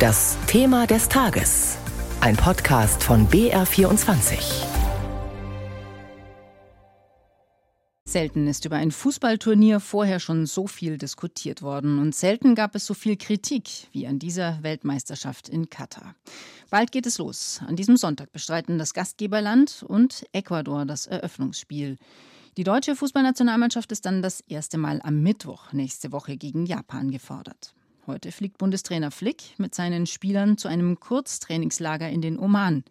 Das Thema des Tages. Ein Podcast von BR24. Selten ist über ein Fußballturnier vorher schon so viel diskutiert worden und selten gab es so viel Kritik wie an dieser Weltmeisterschaft in Katar. Bald geht es los. An diesem Sonntag bestreiten das Gastgeberland und Ecuador das Eröffnungsspiel. Die deutsche Fußballnationalmannschaft ist dann das erste Mal am Mittwoch nächste Woche gegen Japan gefordert. Heute fliegt Bundestrainer Flick mit seinen Spielern zu einem Kurztrainingslager in den Oman.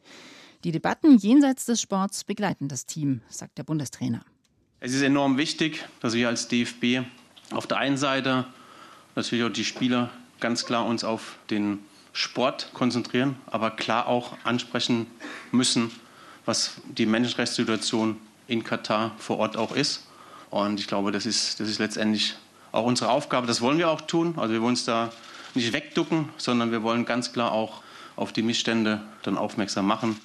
Die Debatten jenseits des Sports begleiten das Team, sagt der Bundestrainer. Es ist enorm wichtig, dass wir als DFB auf der einen Seite natürlich auch die Spieler ganz klar uns auf den Sport konzentrieren, aber klar auch ansprechen müssen, was die Menschenrechtssituation in Katar vor Ort auch ist. Und ich glaube, das ist, das ist letztendlich auch unsere Aufgabe. Das wollen wir auch tun. Also wir wollen uns da nicht wegducken, sondern wir wollen ganz klar auch auf die Missstände dann aufmerksam machen.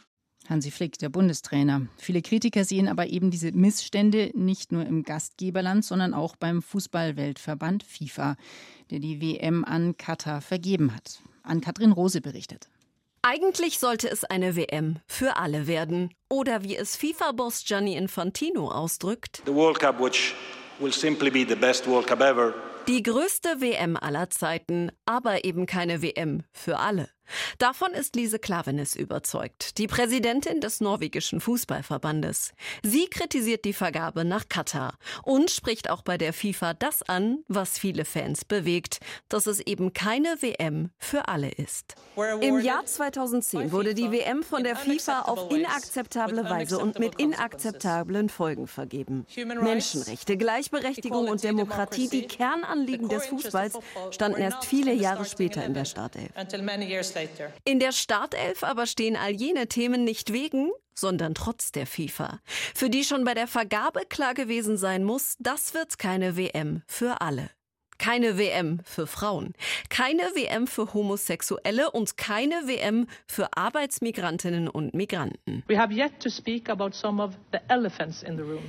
Hansi Flick, der Bundestrainer. Viele Kritiker sehen aber eben diese Missstände nicht nur im Gastgeberland, sondern auch beim Fußballweltverband FIFA, der die WM an Katar vergeben hat. An Katrin Rose berichtet. Eigentlich sollte es eine WM für alle werden. Oder wie es FIFA-Boss Gianni Infantino ausdrückt. The World Cup, which will simply be the best World Cup ever. Die größte WM aller Zeiten, aber eben keine WM für alle. Davon ist Lise Klavenes überzeugt, die Präsidentin des norwegischen Fußballverbandes. Sie kritisiert die Vergabe nach Katar und spricht auch bei der FIFA das an, was viele Fans bewegt, dass es eben keine WM für alle ist. Im Jahr 2010 wurde die WM von der FIFA auf inakzeptable Weise und mit inakzeptablen Folgen vergeben. Menschenrechte, Gleichberechtigung und Demokratie, die Kernanliegen des Fußballs, standen erst viele Jahre später in der Startelf. In der Startelf aber stehen all jene Themen nicht wegen, sondern trotz der FIFA. Für die schon bei der Vergabe klar gewesen sein muss, das wird keine WM für alle. Keine WM für Frauen, keine WM für Homosexuelle und keine WM für Arbeitsmigrantinnen und Migranten.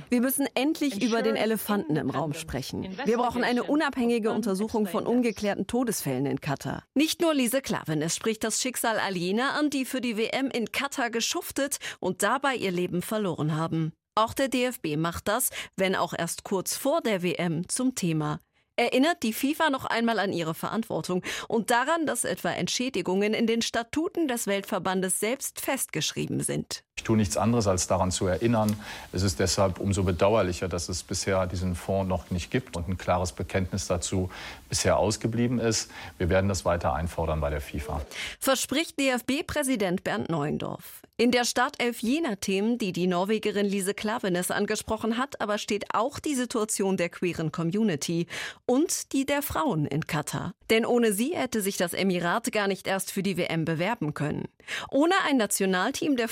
Wir müssen endlich über den Elefanten im Raum sprechen. Wir brauchen eine unabhängige Untersuchung von ungeklärten Todesfällen in Katar. Nicht nur Lise Klavenes spricht das Schicksal all jener an, die für die WM in Katar geschuftet und dabei ihr Leben verloren haben. Auch der DFB macht das, wenn auch erst kurz vor der WM, zum Thema erinnert die FIFA noch einmal an ihre Verantwortung und daran, dass etwa Entschädigungen in den Statuten des Weltverbandes selbst festgeschrieben sind. Ich tue nichts anderes, als daran zu erinnern. Es ist deshalb umso bedauerlicher, dass es bisher diesen Fonds noch nicht gibt und ein klares Bekenntnis dazu bisher ausgeblieben ist. Wir werden das weiter einfordern bei der FIFA. Verspricht DFB-Präsident Bernd Neuendorf. In der Startelf jener Themen, die die Norwegerin Lise Klavenes angesprochen hat, aber steht auch die Situation der queeren Community und die der Frauen in Katar. Denn ohne sie hätte sich das Emirat gar nicht erst für die WM bewerben können. Ohne ein Nationalteam der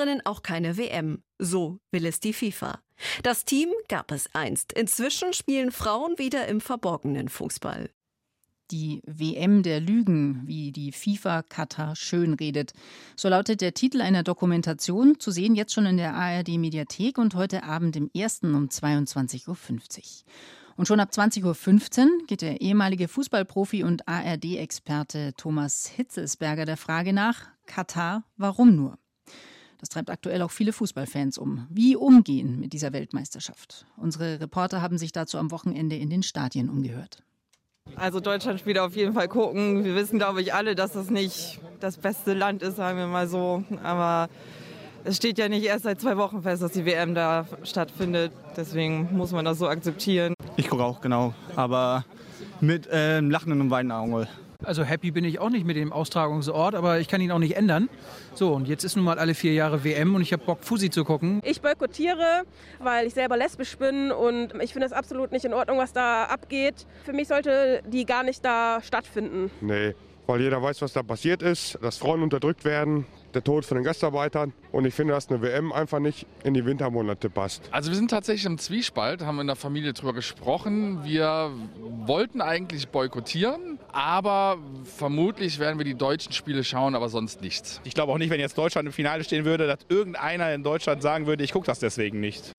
Fußballerinnen auch keine WM. So will es die FIFA. Das Team gab es einst. Inzwischen spielen Frauen wieder im verborgenen Fußball. Die WM der Lügen, wie die FIFA Katar schönredet. So lautet der Titel einer Dokumentation, zu sehen jetzt schon in der ARD Mediathek und heute Abend im ersten um 22.50 Uhr. Und schon ab 20.15 Uhr geht der ehemalige Fußballprofi und ARD-Experte Thomas Hitzelsberger der Frage nach, Katar, warum nur? Das treibt aktuell auch viele Fußballfans um. Wie umgehen mit dieser Weltmeisterschaft? Unsere Reporter haben sich dazu am Wochenende in den Stadien umgehört. Also Deutschland spielt auf jeden Fall gucken. Wir wissen, glaube ich, alle, dass es nicht das beste Land ist, sagen wir mal so. Aber es steht ja nicht erst seit zwei Wochen fest, dass die WM da stattfindet. Deswegen muss man das so akzeptieren. Ich gucke auch, genau. Aber mit äh, lachenden und weinenden Augen. Also happy bin ich auch nicht mit dem Austragungsort, aber ich kann ihn auch nicht ändern. So, und jetzt ist nun mal alle vier Jahre WM und ich habe Bock, Fusi zu gucken. Ich boykottiere, weil ich selber lesbisch bin und ich finde es absolut nicht in Ordnung, was da abgeht. Für mich sollte die gar nicht da stattfinden. Nee, weil jeder weiß, was da passiert ist, dass Frauen unterdrückt werden, der Tod von den Gastarbeitern. Und ich finde, dass eine WM einfach nicht in die Wintermonate passt. Also wir sind tatsächlich im Zwiespalt, haben in der Familie darüber gesprochen. Wir wollten eigentlich boykottieren, aber vermutlich werden wir die deutschen Spiele schauen, aber sonst nichts. Ich glaube auch nicht, wenn jetzt Deutschland im Finale stehen würde, dass irgendeiner in Deutschland sagen würde, ich gucke das deswegen nicht.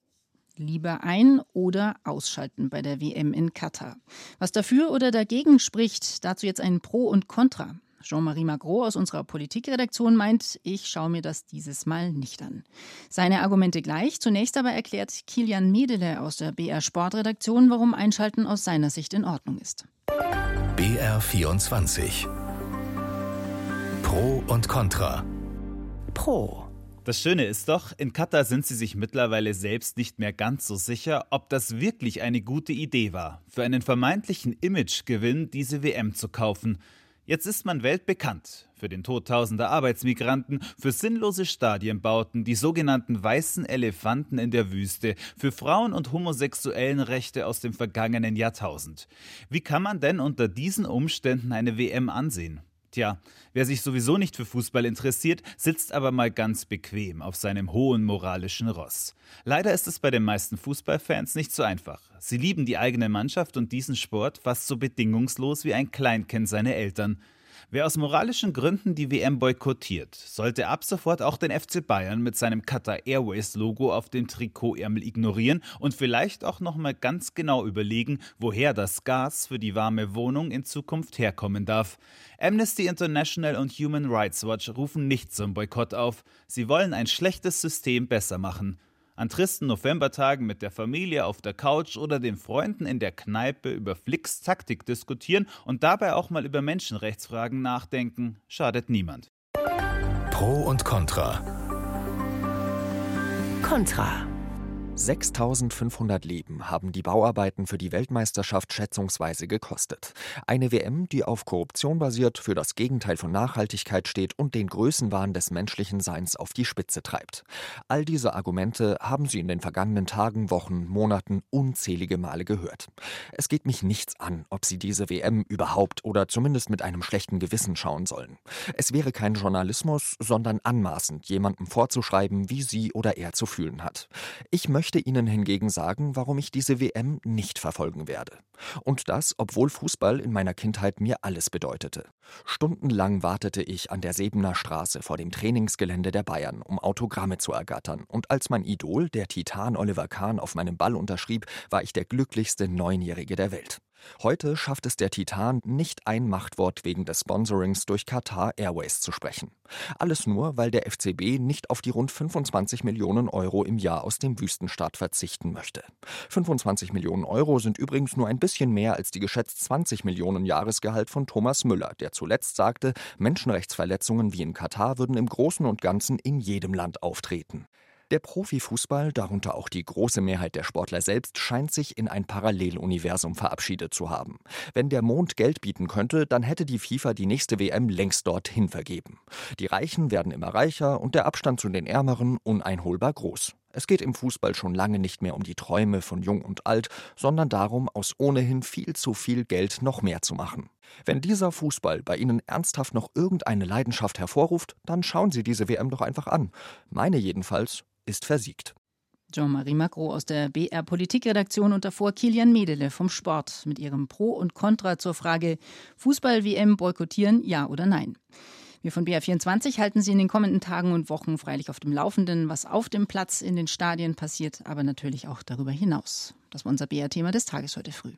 Lieber ein- oder ausschalten bei der WM in Katar. Was dafür oder dagegen spricht, dazu jetzt ein Pro und Contra. Jean-Marie Magro aus unserer Politikredaktion meint, ich schaue mir das dieses Mal nicht an. Seine Argumente gleich. Zunächst aber erklärt Kilian Medele aus der BR Sportredaktion, warum Einschalten aus seiner Sicht in Ordnung ist. BR 24 Pro und Contra. Pro. Das Schöne ist doch, in Katar sind sie sich mittlerweile selbst nicht mehr ganz so sicher, ob das wirklich eine gute Idee war, für einen vermeintlichen Imagegewinn diese WM zu kaufen. Jetzt ist man weltbekannt für den Tod tausender Arbeitsmigranten, für sinnlose Stadienbauten, die sogenannten weißen Elefanten in der Wüste, für Frauen- und homosexuellen Rechte aus dem vergangenen Jahrtausend. Wie kann man denn unter diesen Umständen eine WM ansehen? Tja, wer sich sowieso nicht für Fußball interessiert, sitzt aber mal ganz bequem auf seinem hohen moralischen Ross. Leider ist es bei den meisten Fußballfans nicht so einfach. Sie lieben die eigene Mannschaft und diesen Sport fast so bedingungslos wie ein Kleinkind seine Eltern. Wer aus moralischen Gründen die WM boykottiert, sollte ab sofort auch den FC Bayern mit seinem Qatar Airways Logo auf dem Trikotärmel ignorieren und vielleicht auch noch mal ganz genau überlegen, woher das Gas für die warme Wohnung in Zukunft herkommen darf. Amnesty International und Human Rights Watch rufen nicht zum Boykott auf. Sie wollen ein schlechtes System besser machen. An tristen Novembertagen mit der Familie auf der Couch oder den Freunden in der Kneipe über Flicks Taktik diskutieren und dabei auch mal über Menschenrechtsfragen nachdenken, schadet niemand. Pro und Contra. Contra. 6500 Leben haben die Bauarbeiten für die Weltmeisterschaft schätzungsweise gekostet. Eine WM, die auf Korruption basiert, für das Gegenteil von Nachhaltigkeit steht und den Größenwahn des menschlichen Seins auf die Spitze treibt. All diese Argumente haben Sie in den vergangenen Tagen, Wochen, Monaten unzählige Male gehört. Es geht mich nichts an, ob Sie diese WM überhaupt oder zumindest mit einem schlechten Gewissen schauen sollen. Es wäre kein Journalismus, sondern anmaßend, jemandem vorzuschreiben, wie sie oder er zu fühlen hat. Ich möchte möchte Ihnen hingegen sagen, warum ich diese WM nicht verfolgen werde. Und das, obwohl Fußball in meiner Kindheit mir alles bedeutete. Stundenlang wartete ich an der Sebener Straße vor dem Trainingsgelände der Bayern, um Autogramme zu ergattern. Und als mein Idol, der Titan Oliver Kahn, auf meinem Ball unterschrieb, war ich der glücklichste Neunjährige der Welt. Heute schafft es der Titan, nicht ein Machtwort wegen des Sponsorings durch Qatar Airways zu sprechen. Alles nur, weil der FCB nicht auf die rund 25 Millionen Euro im Jahr aus dem Wüstenstaat verzichten möchte. 25 Millionen Euro sind übrigens nur ein bisschen mehr als die geschätzt 20 Millionen Jahresgehalt von Thomas Müller, der zuletzt sagte, Menschenrechtsverletzungen wie in Katar würden im Großen und Ganzen in jedem Land auftreten. Der Profifußball, darunter auch die große Mehrheit der Sportler selbst, scheint sich in ein Paralleluniversum verabschiedet zu haben. Wenn der Mond Geld bieten könnte, dann hätte die FIFA die nächste WM längst dorthin vergeben. Die Reichen werden immer reicher und der Abstand zu den Ärmeren uneinholbar groß. Es geht im Fußball schon lange nicht mehr um die Träume von Jung und Alt, sondern darum, aus ohnehin viel zu viel Geld noch mehr zu machen. Wenn dieser Fußball bei Ihnen ernsthaft noch irgendeine Leidenschaft hervorruft, dann schauen Sie diese WM doch einfach an. Meine jedenfalls ist versiegt. Jean-Marie Macro aus der BR Politikredaktion und davor Kilian Medele vom Sport mit ihrem Pro und Contra zur Frage Fußball-WM boykottieren, ja oder nein. Wir von BR24 halten Sie in den kommenden Tagen und Wochen freilich auf dem Laufenden, was auf dem Platz in den Stadien passiert, aber natürlich auch darüber hinaus. Das war unser BR-Thema des Tages heute früh.